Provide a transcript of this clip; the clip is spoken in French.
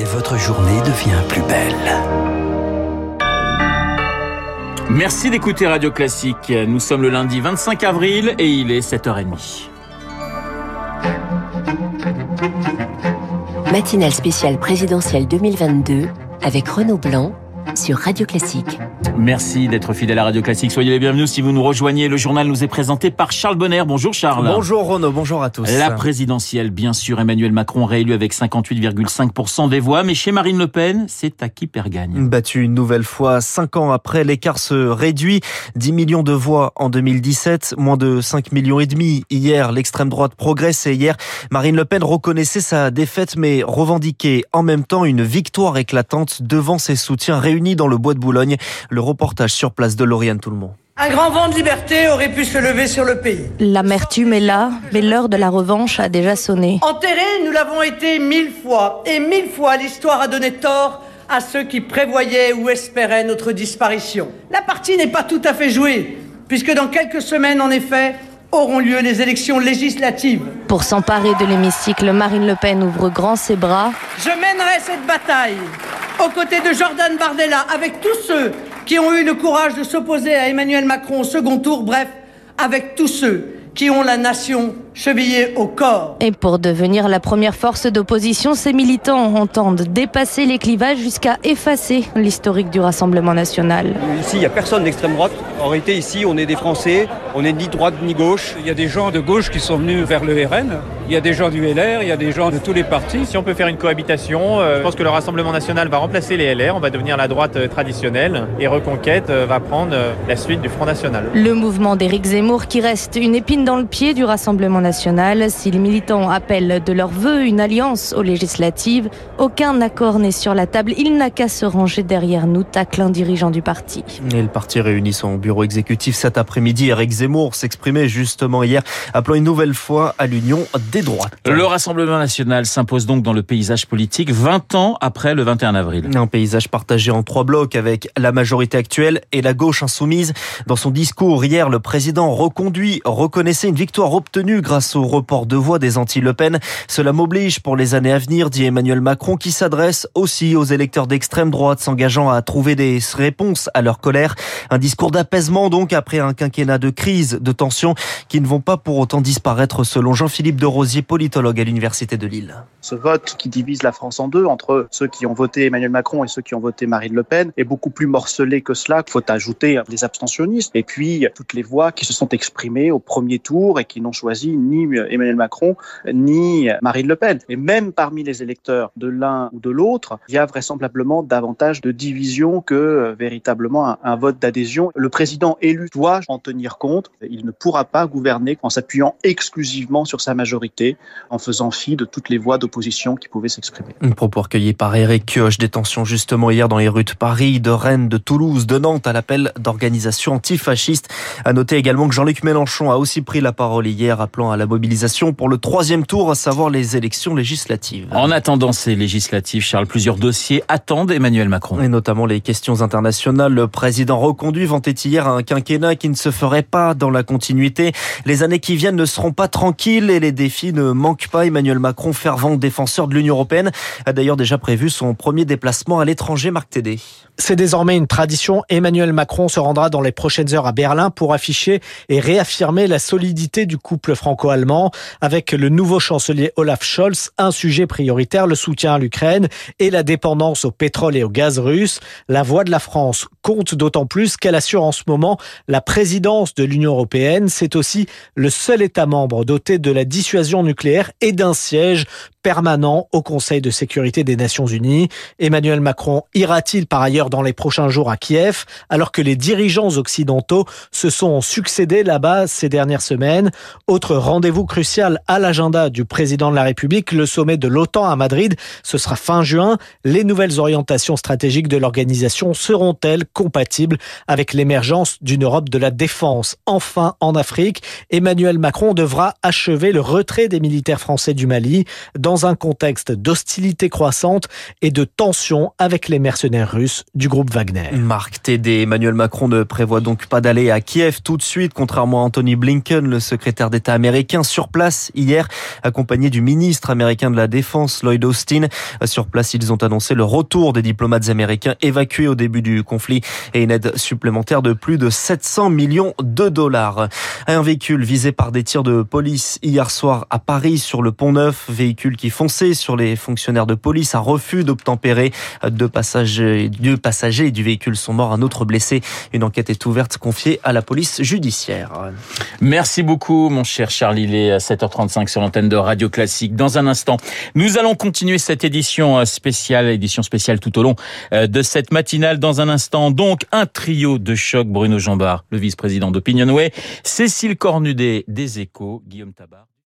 et votre journée devient plus belle. Merci d'écouter Radio Classique. Nous sommes le lundi 25 avril et il est 7h30. Matinale spéciale présidentielle 2022 avec Renaud Blanc sur Radio Classique. Merci d'être fidèle à Radio Classique. Soyez les bienvenus si vous nous rejoignez. Le journal nous est présenté par Charles Bonner. Bonjour Charles. Bonjour Renaud, bonjour à tous. La présidentielle, bien sûr, Emmanuel Macron réélu avec 58,5% des voix, mais chez Marine Le Pen, c'est à qui perd gagne? Battu une nouvelle fois, cinq ans après, l'écart se réduit. 10 millions de voix en 2017, moins de 5 millions et demi hier. L'extrême droite progresse et hier, Marine Le Pen reconnaissait sa défaite, mais revendiquait en même temps une victoire éclatante devant ses soutiens réunis dans le bois de Boulogne. Le reportage sur place de Lauriane Tout-le-Monde. Un grand vent de liberté aurait pu se lever sur le pays. L'amertume est là, mais l'heure de la revanche a déjà sonné. Enterrés, nous l'avons été mille fois. Et mille fois, l'histoire a donné tort à ceux qui prévoyaient ou espéraient notre disparition. La partie n'est pas tout à fait jouée, puisque dans quelques semaines, en effet, auront lieu les élections législatives. Pour s'emparer de l'hémicycle, Marine Le Pen ouvre grand ses bras. Je mènerai cette bataille aux côtés de Jordan Bardella, avec tous ceux qui ont eu le courage de s'opposer à Emmanuel Macron au second tour, bref, avec tous ceux qui ont la nation chevillée au corps. Et pour devenir la première force d'opposition, ces militants entendent dépasser les clivages jusqu'à effacer l'historique du Rassemblement national. Ici, il n'y a personne d'extrême droite. En réalité, ici, on est des Français, on n'est ni droite ni gauche. Il y a des gens de gauche qui sont venus vers le RN, il y a des gens du LR, il y a des gens de tous les partis. Si on peut faire une cohabitation, euh, je pense que le Rassemblement national va remplacer les LR, on va devenir la droite euh, traditionnelle et Reconquête euh, va prendre la suite du Front national. Le mouvement d'Éric Zemmour qui reste une épine dans le pied du Rassemblement national. Si les militants appellent de leur vœu une alliance aux législatives, aucun accord n'est sur la table. Il n'a qu'à se ranger derrière nous, tacle un dirigeant du parti. Et le parti réunit son bureau exécutif cet après-midi. Éric Zemmour s'exprimait justement hier, appelant une nouvelle fois à l'union des droites. Le Rassemblement national s'impose donc dans le paysage politique 20 ans après le 21 avril. Un paysage partagé en trois blocs avec la majorité actuelle et la gauche insoumise. Dans son discours hier, le président reconduit, reconnaissait une victoire obtenue grâce au report de voix des anti-Le Pen. Cela m'oblige pour les années à venir, dit Emmanuel Macron, qui s'adresse aussi aux électeurs d'extrême droite, s'engageant à trouver des réponses à leur colère. Un discours d'apaisement donc après un quinquennat de crise, de tensions qui ne vont pas pour autant disparaître selon Jean-Philippe de Rosier, politologue à l'Université de Lille. Ce vote qui divise la France en deux, entre ceux qui ont voté Emmanuel Macron et ceux qui ont voté Marine Le Pen, est beaucoup plus morcelé que cela. Il faut ajouter les abstentionnistes et puis toutes les voix qui se sont exprimées au premier tour et qui n'ont choisi ni Emmanuel Macron ni Marine Le Pen. Et même parmi les électeurs de l'un ou de l'autre, il y a vraisemblablement davantage de division que véritablement un vote d'adhésion. Le président élu doit en tenir compte. Il ne pourra pas gouverner en s'appuyant exclusivement sur sa majorité, en faisant fi de toutes les voix d'opposition qui pouvaient s'exprimer. Propos recueilli par Eric Kioch, détention justement hier dans les rues de Paris, de Rennes, de Toulouse, de Nantes à l'appel d'organisations antifascistes. À noter également que Jean-Luc Mélenchon a aussi pris la parole hier, appelant à la mobilisation pour le troisième tour, à savoir les élections législatives. En attendant ces législatives, Charles, plusieurs dossiers attendent Emmanuel Macron. Et notamment les questions internationales. Le président reconduit vantait hier un quinquennat qui ne se ferait pas dans la continuité. Les années qui viennent ne seront pas tranquilles et les défis ne manquent pas. Emmanuel Macron, fervent défenseur de l'Union européenne, a d'ailleurs déjà prévu son premier déplacement à l'étranger, Marc Tédé. C'est désormais une tradition. Emmanuel Macron se rendra dans les prochaines heures à Berlin pour afficher et réaffirmer la solidité du couple franco-allemand avec le nouveau chancelier Olaf Scholz. Un sujet prioritaire, le soutien à l'Ukraine et la dépendance au pétrole et au gaz russe. La voix de la France compte d'autant plus qu'elle assure en ce moment la présidence de l'Union européenne. C'est aussi le seul État membre doté de la dissuasion nucléaire et d'un siège permanent au Conseil de sécurité des Nations Unies. Emmanuel Macron ira-t-il par ailleurs dans les prochains jours à Kiev, alors que les dirigeants occidentaux se sont succédés là-bas ces dernières semaines? Autre rendez-vous crucial à l'agenda du président de la République, le sommet de l'OTAN à Madrid. Ce sera fin juin. Les nouvelles orientations stratégiques de l'organisation seront-elles compatibles avec l'émergence d'une Europe de la défense? Enfin, en Afrique, Emmanuel Macron devra achever le retrait des militaires français du Mali. Dans un contexte d'hostilité croissante et de tensions avec les mercenaires russes du groupe Wagner. Marc Tédé, Emmanuel Macron ne prévoit donc pas d'aller à Kiev tout de suite, contrairement à Anthony Blinken, le secrétaire d'État américain, sur place hier, accompagné du ministre américain de la Défense, Lloyd Austin. Sur place, ils ont annoncé le retour des diplomates américains évacués au début du conflit et une aide supplémentaire de plus de 700 millions de dollars. Un véhicule visé par des tirs de police hier soir à Paris sur le pont Neuf, véhicule qui fonçait sur les fonctionnaires de police, un refus d'obtempérer. Deux passagers, deux passagers du véhicule sont morts, un autre blessé. Une enquête est ouverte confiée à la police judiciaire. Merci beaucoup, mon cher Charlie. Il est à 7h35 sur l'antenne de Radio Classique. Dans un instant, nous allons continuer cette édition spéciale, édition spéciale tout au long euh, de cette matinale. Dans un instant, donc, un trio de choc. Bruno Jambard, le vice-président d'Opinionway, Cécile Cornudet des Échos, Guillaume Tabar.